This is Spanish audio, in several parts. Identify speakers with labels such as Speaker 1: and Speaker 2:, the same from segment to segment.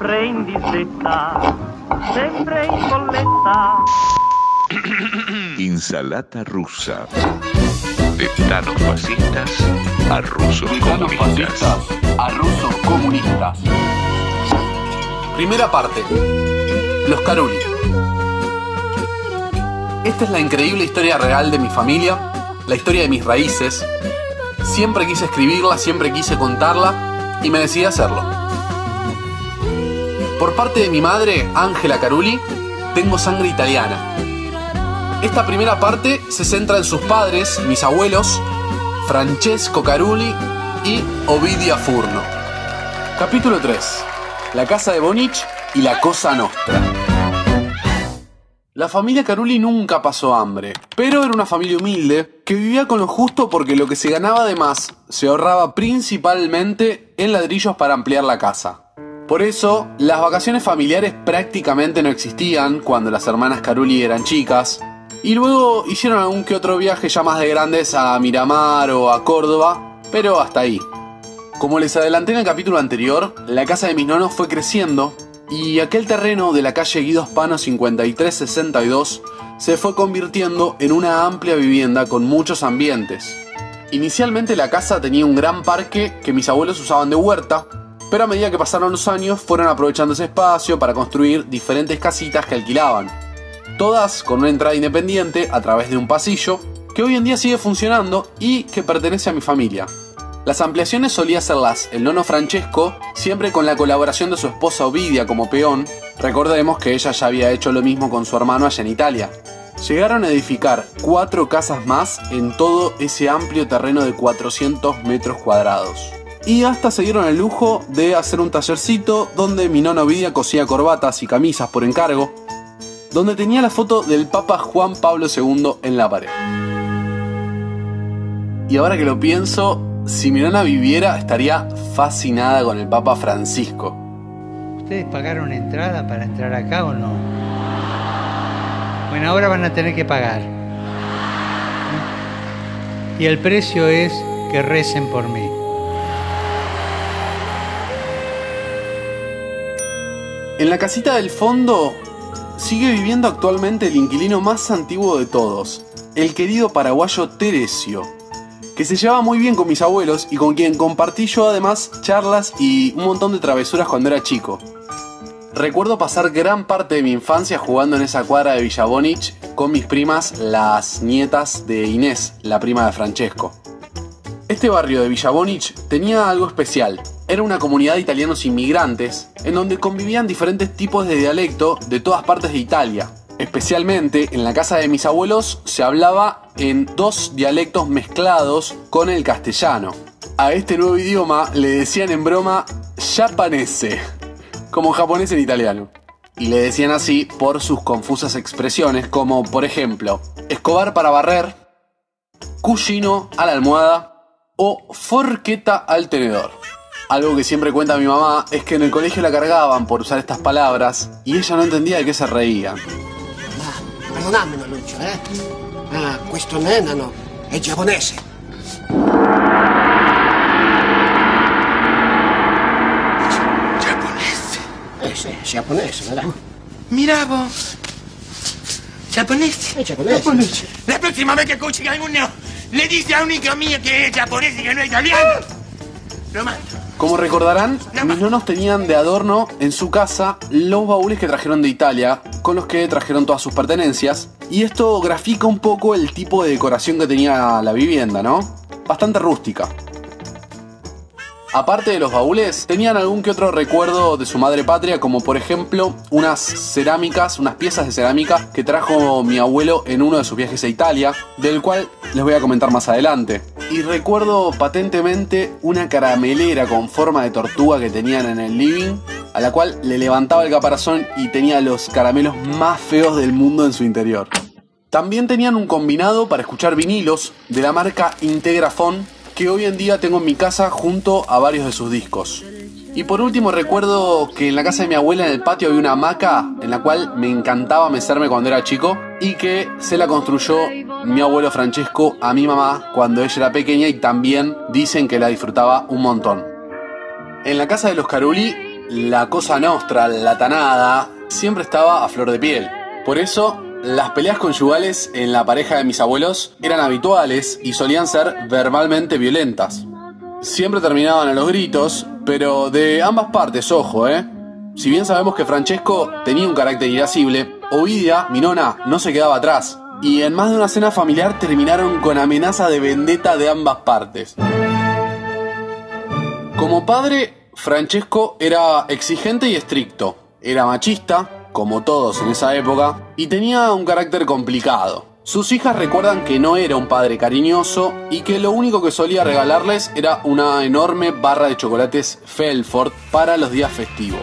Speaker 1: Sempre in disdetta, sempre in.
Speaker 2: Insalata rusa. De tanos fascistas a rusos comunistas.
Speaker 3: a rusos comunistas. Primera parte. Los Caruli. Esta es la increíble historia real de mi familia, la historia de mis raíces. Siempre quise escribirla, siempre quise contarla y me decidí a hacerlo. Por parte de mi madre, Ángela Caruli, tengo sangre italiana. Esta primera parte se centra en sus padres, mis abuelos, Francesco Caruli y Ovidia Furno. Capítulo 3. La casa de Bonich y la cosa nostra. La familia Caruli nunca pasó hambre, pero era una familia humilde que vivía con lo justo porque lo que se ganaba de más se ahorraba principalmente en ladrillos para ampliar la casa. Por eso, las vacaciones familiares prácticamente no existían cuando las hermanas Caruli eran chicas, y luego hicieron algún que otro viaje ya más de grandes a Miramar o a Córdoba, pero hasta ahí. Como les adelanté en el capítulo anterior, la casa de mis nonos fue creciendo y aquel terreno de la calle Guido Pano 5362 se fue convirtiendo en una amplia vivienda con muchos ambientes. Inicialmente la casa tenía un gran parque que mis abuelos usaban de huerta, pero a medida que pasaron los años fueron aprovechando ese espacio para construir diferentes casitas que alquilaban. Todas con una entrada independiente a través de un pasillo que hoy en día sigue funcionando y que pertenece a mi familia. Las ampliaciones solía hacerlas el nono Francesco, siempre con la colaboración de su esposa Ovidia como peón. Recordemos que ella ya había hecho lo mismo con su hermano allá en Italia. Llegaron a edificar cuatro casas más en todo ese amplio terreno de 400 metros cuadrados. Y hasta se dieron el lujo de hacer un tallercito donde mi nona Ovidia cosía corbatas y camisas por encargo, donde tenía la foto del Papa Juan Pablo II en la pared. Y ahora que lo pienso, si mi nona viviera estaría fascinada con el Papa Francisco.
Speaker 4: ¿Ustedes pagaron entrada para entrar acá o no? Bueno, ahora van a tener que pagar. Y el precio es que recen por mí.
Speaker 3: En la casita del fondo sigue viviendo actualmente el inquilino más antiguo de todos, el querido paraguayo Teresio, que se llevaba muy bien con mis abuelos y con quien compartí yo además charlas y un montón de travesuras cuando era chico. Recuerdo pasar gran parte de mi infancia jugando en esa cuadra de Villabonich con mis primas, las nietas de Inés, la prima de Francesco. Este barrio de Villabonich tenía algo especial. Era una comunidad de italianos inmigrantes en donde convivían diferentes tipos de dialecto de todas partes de Italia. Especialmente en la casa de mis abuelos se hablaba en dos dialectos mezclados con el castellano. A este nuevo idioma le decían en broma japanese, como japonés en italiano. Y le decían así por sus confusas expresiones como, por ejemplo, escobar para barrer, cuscino a la almohada o forqueta al tenedor. Algo que siempre cuenta mi mamá es que en el colegio la cargaban por usar estas palabras y ella no entendía de qué se reía.
Speaker 5: Ma perdonammi Lucio, eh? Ah, questo nenano è giapponese.
Speaker 6: Giapponese.
Speaker 5: Eh sì, giapponese, ¿verdad?
Speaker 6: Mira vos. Giapponese.
Speaker 5: È giapponese.
Speaker 6: La próxima vez que escuche que alguno le dice a un hijo mío que es japonés y que no es italiano, lo mato.
Speaker 3: Como recordarán, mis nonos tenían de adorno en su casa los baúles que trajeron de Italia, con los que trajeron todas sus pertenencias, y esto grafica un poco el tipo de decoración que tenía la vivienda, ¿no? Bastante rústica. Aparte de los baúles, tenían algún que otro recuerdo de su madre patria, como por ejemplo unas cerámicas, unas piezas de cerámica que trajo mi abuelo en uno de sus viajes a Italia, del cual les voy a comentar más adelante. Y recuerdo patentemente una caramelera con forma de tortuga que tenían en el living, a la cual le levantaba el caparazón y tenía los caramelos más feos del mundo en su interior. También tenían un combinado para escuchar vinilos de la marca Integrafon que hoy en día tengo en mi casa junto a varios de sus discos. Y por último recuerdo que en la casa de mi abuela en el patio había una hamaca en la cual me encantaba mecerme cuando era chico y que se la construyó mi abuelo Francesco a mi mamá cuando ella era pequeña y también dicen que la disfrutaba un montón. En la casa de los Caruli, la cosa nostra, la tanada, siempre estaba a flor de piel. Por eso, las peleas conyugales en la pareja de mis abuelos eran habituales y solían ser verbalmente violentas. Siempre terminaban a los gritos, pero de ambas partes, ojo, ¿eh? Si bien sabemos que Francesco tenía un carácter irascible, Ovidia, mi nona, no se quedaba atrás. Y en más de una cena familiar terminaron con amenaza de vendetta de ambas partes. Como padre, Francesco era exigente y estricto. Era machista, como todos en esa época, y tenía un carácter complicado. Sus hijas recuerdan que no era un padre cariñoso y que lo único que solía regalarles era una enorme barra de chocolates Felford para los días festivos.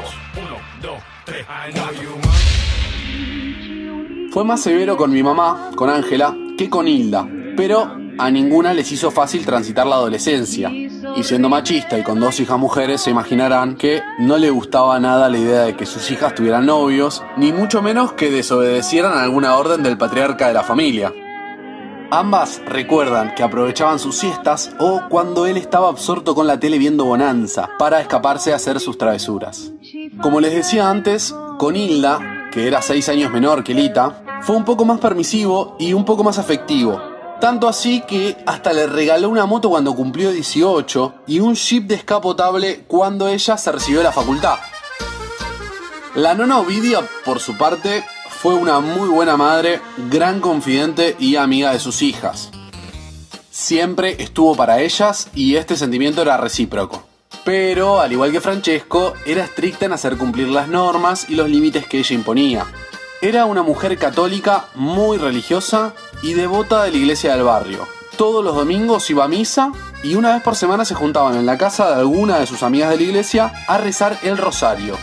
Speaker 3: Fue más severo con mi mamá, con Ángela, que con Hilda, pero a ninguna les hizo fácil transitar la adolescencia. Y siendo machista y con dos hijas mujeres, se imaginarán que no le gustaba nada la idea de que sus hijas tuvieran novios, ni mucho menos que desobedecieran alguna orden del patriarca de la familia. Ambas recuerdan que aprovechaban sus siestas o cuando él estaba absorto con la tele viendo Bonanza para escaparse a hacer sus travesuras. Como les decía antes, con Hilda, que era seis años menor que Lita, fue un poco más permisivo y un poco más afectivo, tanto así que hasta le regaló una moto cuando cumplió 18 y un jeep descapotable cuando ella se recibió de la facultad. La nona Ovidia, por su parte, fue una muy buena madre, gran confidente y amiga de sus hijas. Siempre estuvo para ellas y este sentimiento era recíproco. Pero, al igual que Francesco, era estricta en hacer cumplir las normas y los límites que ella imponía. Era una mujer católica muy religiosa y devota de la iglesia del barrio. Todos los domingos iba a misa y una vez por semana se juntaban en la casa de alguna de sus amigas de la iglesia a rezar el rosario.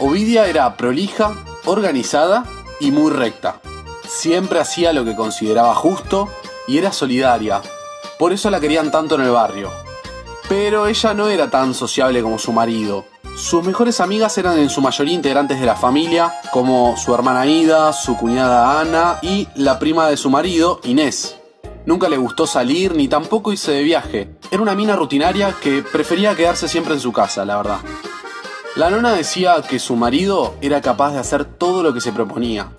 Speaker 3: Ovidia era prolija, organizada y muy recta. Siempre hacía lo que consideraba justo y era solidaria. Por eso la querían tanto en el barrio. Pero ella no era tan sociable como su marido sus mejores amigas eran en su mayoría integrantes de la familia, como su hermana Ida, su cuñada Ana y la prima de su marido, Inés. Nunca le gustó salir ni tampoco irse de viaje. Era una mina rutinaria que prefería quedarse siempre en su casa, la verdad. La nona decía que su marido era capaz de hacer todo lo que se proponía.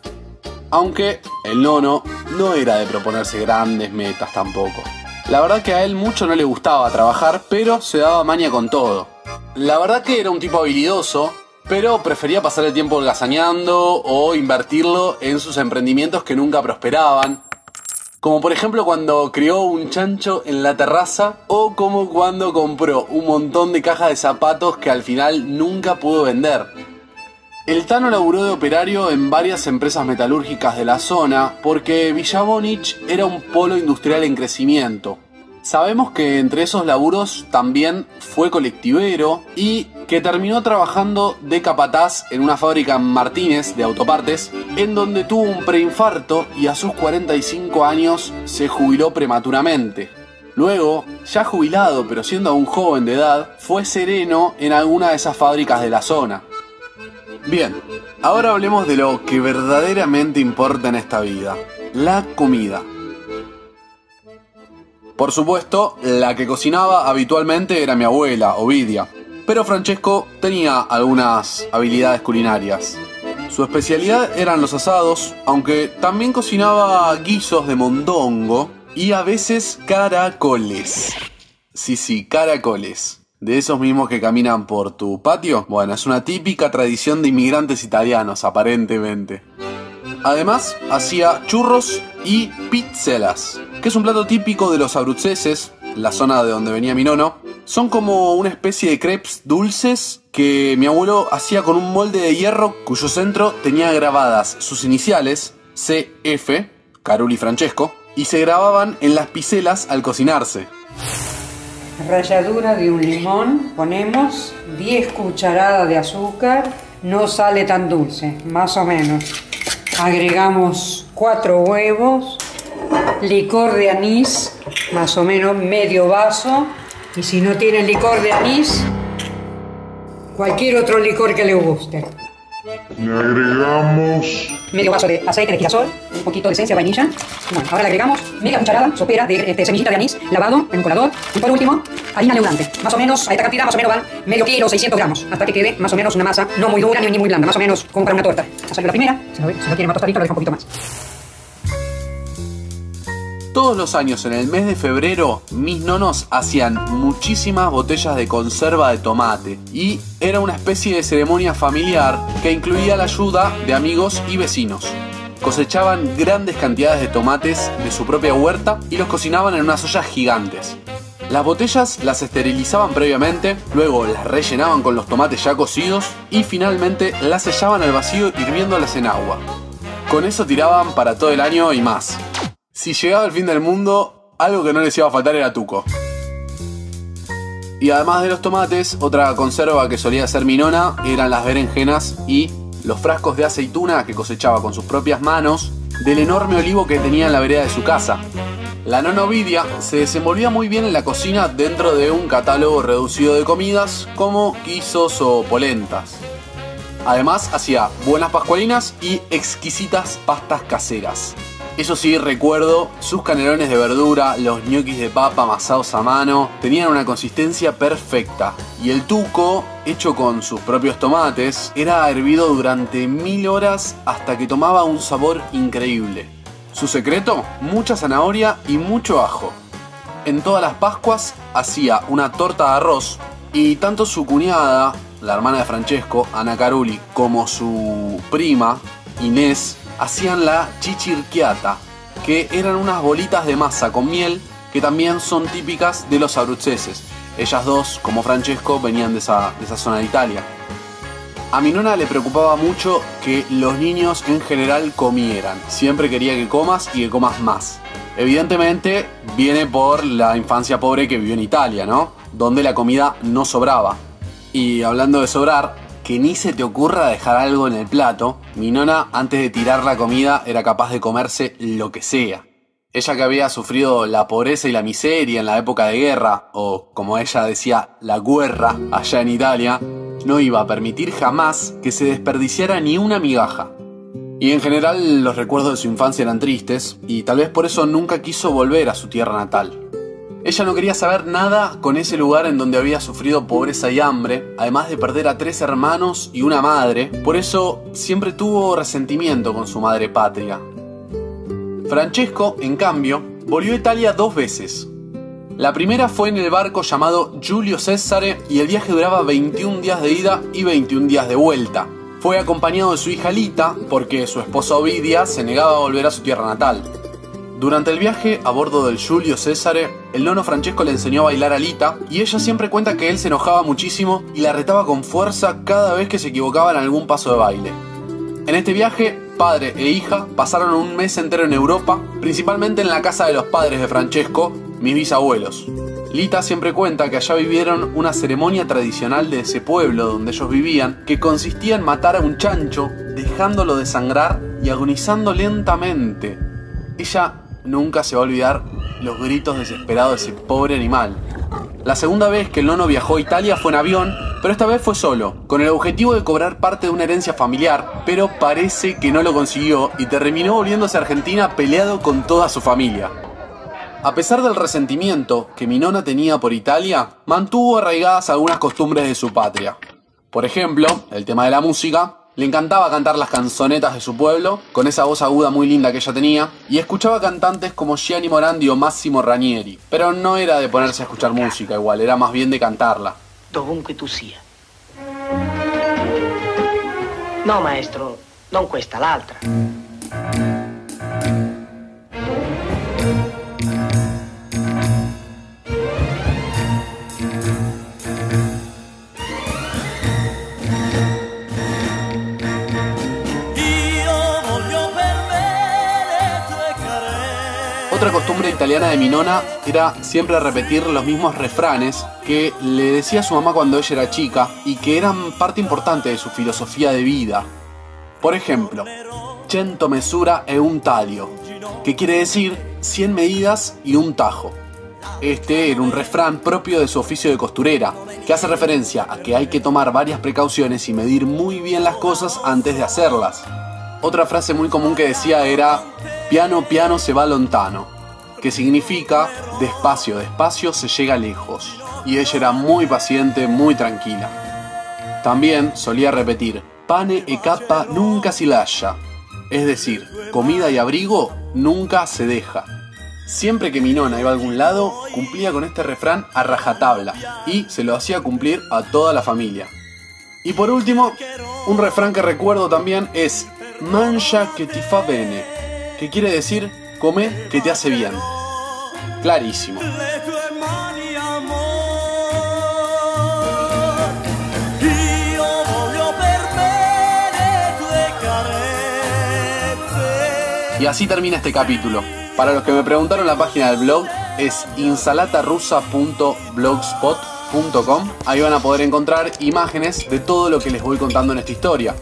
Speaker 3: Aunque el nono no era de proponerse grandes metas tampoco. La verdad que a él mucho no le gustaba trabajar, pero se daba maña con todo. La verdad que era un tipo habilidoso, pero prefería pasar el tiempo holgazaneando o invertirlo en sus emprendimientos que nunca prosperaban. Como por ejemplo cuando crió un chancho en la terraza o como cuando compró un montón de cajas de zapatos que al final nunca pudo vender. El Tano laburó de operario en varias empresas metalúrgicas de la zona porque Villabonich era un polo industrial en crecimiento. Sabemos que entre esos laburos también fue colectivero y que terminó trabajando de capataz en una fábrica en Martínez de autopartes, en donde tuvo un preinfarto y a sus 45 años se jubiló prematuramente. Luego, ya jubilado pero siendo aún joven de edad, fue sereno en alguna de esas fábricas de la zona. Bien, ahora hablemos de lo que verdaderamente importa en esta vida, la comida. Por supuesto, la que cocinaba habitualmente era mi abuela, Ovidia, pero Francesco tenía algunas habilidades culinarias. Su especialidad eran los asados, aunque también cocinaba guisos de mondongo y a veces caracoles. Sí, sí, caracoles. De esos mismos que caminan por tu patio. Bueno, es una típica tradición de inmigrantes italianos, aparentemente. Además, hacía churros y pizzelas, que es un plato típico de los abruceses, la zona de donde venía mi nono. Son como una especie de crepes dulces que mi abuelo hacía con un molde de hierro cuyo centro tenía grabadas sus iniciales, CF, Caruli Francesco, y se grababan en las picelas al cocinarse.
Speaker 7: Ralladura de un limón, ponemos 10 cucharadas de azúcar, no sale tan dulce, más o menos agregamos cuatro huevos, licor de anís, más o menos medio vaso, y si no tienen licor de anís, cualquier otro licor que le guste.
Speaker 8: Le agregamos
Speaker 7: medio vaso de aceite de girasol, un poquito de esencia de vainilla. Bueno, ahora le agregamos media cucharada sopera de este, semillita de anís lavado en un colador. Y por último, harina leudante. Más o menos, a esta cantidad más o menos van medio kilo, 600 gramos, hasta que quede más o menos una masa no muy dura ni, muy blanda, más o menos como para una torta. Ha salido la primera, si no, si no tiene más tostadito, lo un poquito más.
Speaker 3: Todos los años en el mes de febrero mis nonos hacían muchísimas botellas de conserva de tomate y era una especie de ceremonia familiar que incluía la ayuda de amigos y vecinos. Cosechaban grandes cantidades de tomates de su propia huerta y los cocinaban en unas ollas gigantes. Las botellas las esterilizaban previamente, luego las rellenaban con los tomates ya cocidos y finalmente las sellaban al vacío hirviéndolas en agua. Con eso tiraban para todo el año y más. Si llegaba el fin del mundo, algo que no les iba a faltar era tuco. Y además de los tomates, otra conserva que solía ser mi nona eran las berenjenas y los frascos de aceituna que cosechaba con sus propias manos del enorme olivo que tenía en la vereda de su casa. La nona Ovidia se desenvolvía muy bien en la cocina dentro de un catálogo reducido de comidas como guisos o polentas. Además hacía buenas pascualinas y exquisitas pastas caseras. Eso sí, recuerdo sus canelones de verdura, los ñoquis de papa amasados a mano, tenían una consistencia perfecta. Y el tuco, hecho con sus propios tomates, era hervido durante mil horas hasta que tomaba un sabor increíble. Su secreto, mucha zanahoria y mucho ajo. En todas las Pascuas hacía una torta de arroz y tanto su cuñada, la hermana de Francesco, Ana Caruli, como su prima, Inés, hacían la chichirquiata, que eran unas bolitas de masa con miel que también son típicas de los abruceses. Ellas dos, como Francesco, venían de esa, de esa zona de Italia. A mi nona le preocupaba mucho que los niños en general comieran. Siempre quería que comas y que comas más. Evidentemente viene por la infancia pobre que vivió en Italia, ¿no? Donde la comida no sobraba. Y hablando de sobrar, que ni se te ocurra dejar algo en el plato, mi nona antes de tirar la comida era capaz de comerse lo que sea. Ella que había sufrido la pobreza y la miseria en la época de guerra, o como ella decía, la guerra allá en Italia, no iba a permitir jamás que se desperdiciara ni una migaja. Y en general los recuerdos de su infancia eran tristes, y tal vez por eso nunca quiso volver a su tierra natal. Ella no quería saber nada con ese lugar en donde había sufrido pobreza y hambre, además de perder a tres hermanos y una madre, por eso siempre tuvo resentimiento con su madre patria. Francesco, en cambio, volvió a Italia dos veces. La primera fue en el barco llamado Giulio Cesare y el viaje duraba 21 días de ida y 21 días de vuelta. Fue acompañado de su hija Lita porque su esposa Ovidia se negaba a volver a su tierra natal. Durante el viaje a bordo del Giulio Cesare, el nono Francesco le enseñó a bailar a Lita y ella siempre cuenta que él se enojaba muchísimo y la retaba con fuerza cada vez que se equivocaba en algún paso de baile. En este viaje, padre e hija pasaron un mes entero en Europa, principalmente en la casa de los padres de Francesco, mis bisabuelos. Lita siempre cuenta que allá vivieron una ceremonia tradicional de ese pueblo donde ellos vivían, que consistía en matar a un chancho, dejándolo desangrar y agonizando lentamente. Ella nunca se va a olvidar los gritos desesperados de ese pobre animal. La segunda vez que el nono viajó a Italia fue en avión, pero esta vez fue solo, con el objetivo de cobrar parte de una herencia familiar, pero parece que no lo consiguió y terminó volviéndose a Argentina peleado con toda su familia. A pesar del resentimiento que mi nona tenía por Italia, mantuvo arraigadas algunas costumbres de su patria. Por ejemplo, el tema de la música, le encantaba cantar las canzonetas de su pueblo, con esa voz aguda muy linda que ella tenía, y escuchaba cantantes como Gianni Morandi o Massimo Ranieri. Pero no era de ponerse a escuchar música igual, era más bien de cantarla.
Speaker 9: Dovunque tu sia. No, maestro, non questa, l'altra.
Speaker 3: Otra costumbre italiana de mi nona era siempre repetir los mismos refranes que le decía su mamá cuando ella era chica y que eran parte importante de su filosofía de vida. Por ejemplo, cento mesura e un taglio, que quiere decir 100 medidas y un tajo. Este era un refrán propio de su oficio de costurera, que hace referencia a que hay que tomar varias precauciones y medir muy bien las cosas antes de hacerlas. Otra frase muy común que decía era, piano piano se va lontano, que significa, despacio despacio se llega lejos. Y ella era muy paciente, muy tranquila. También solía repetir, pane e capa nunca si lascia, es decir, comida y abrigo nunca se deja. Siempre que mi nona iba a algún lado, cumplía con este refrán a rajatabla y se lo hacía cumplir a toda la familia. Y por último, un refrán que recuerdo también es mancha que ti fa bene, que quiere decir come que te hace bien. Clarísimo. Y así termina este capítulo. Para los que me preguntaron la página del blog es insalatarusa.blogspot.com. Ahí van a poder encontrar imágenes de todo lo que les voy contando en esta historia.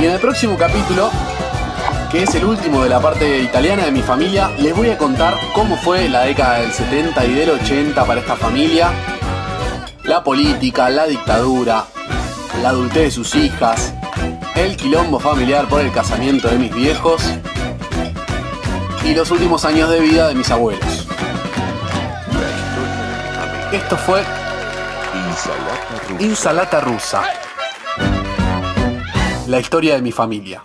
Speaker 3: Y en el próximo capítulo, que es el último de la parte italiana de mi familia, les voy a contar cómo fue la década del 70 y del 80 para esta familia. La política, la dictadura, la adultez de sus hijas, el quilombo familiar por el casamiento de mis viejos y los últimos años de vida de mis abuelos. Esto fue
Speaker 2: Insalata rusa.
Speaker 3: Insalata rusa. La historia de mi familia.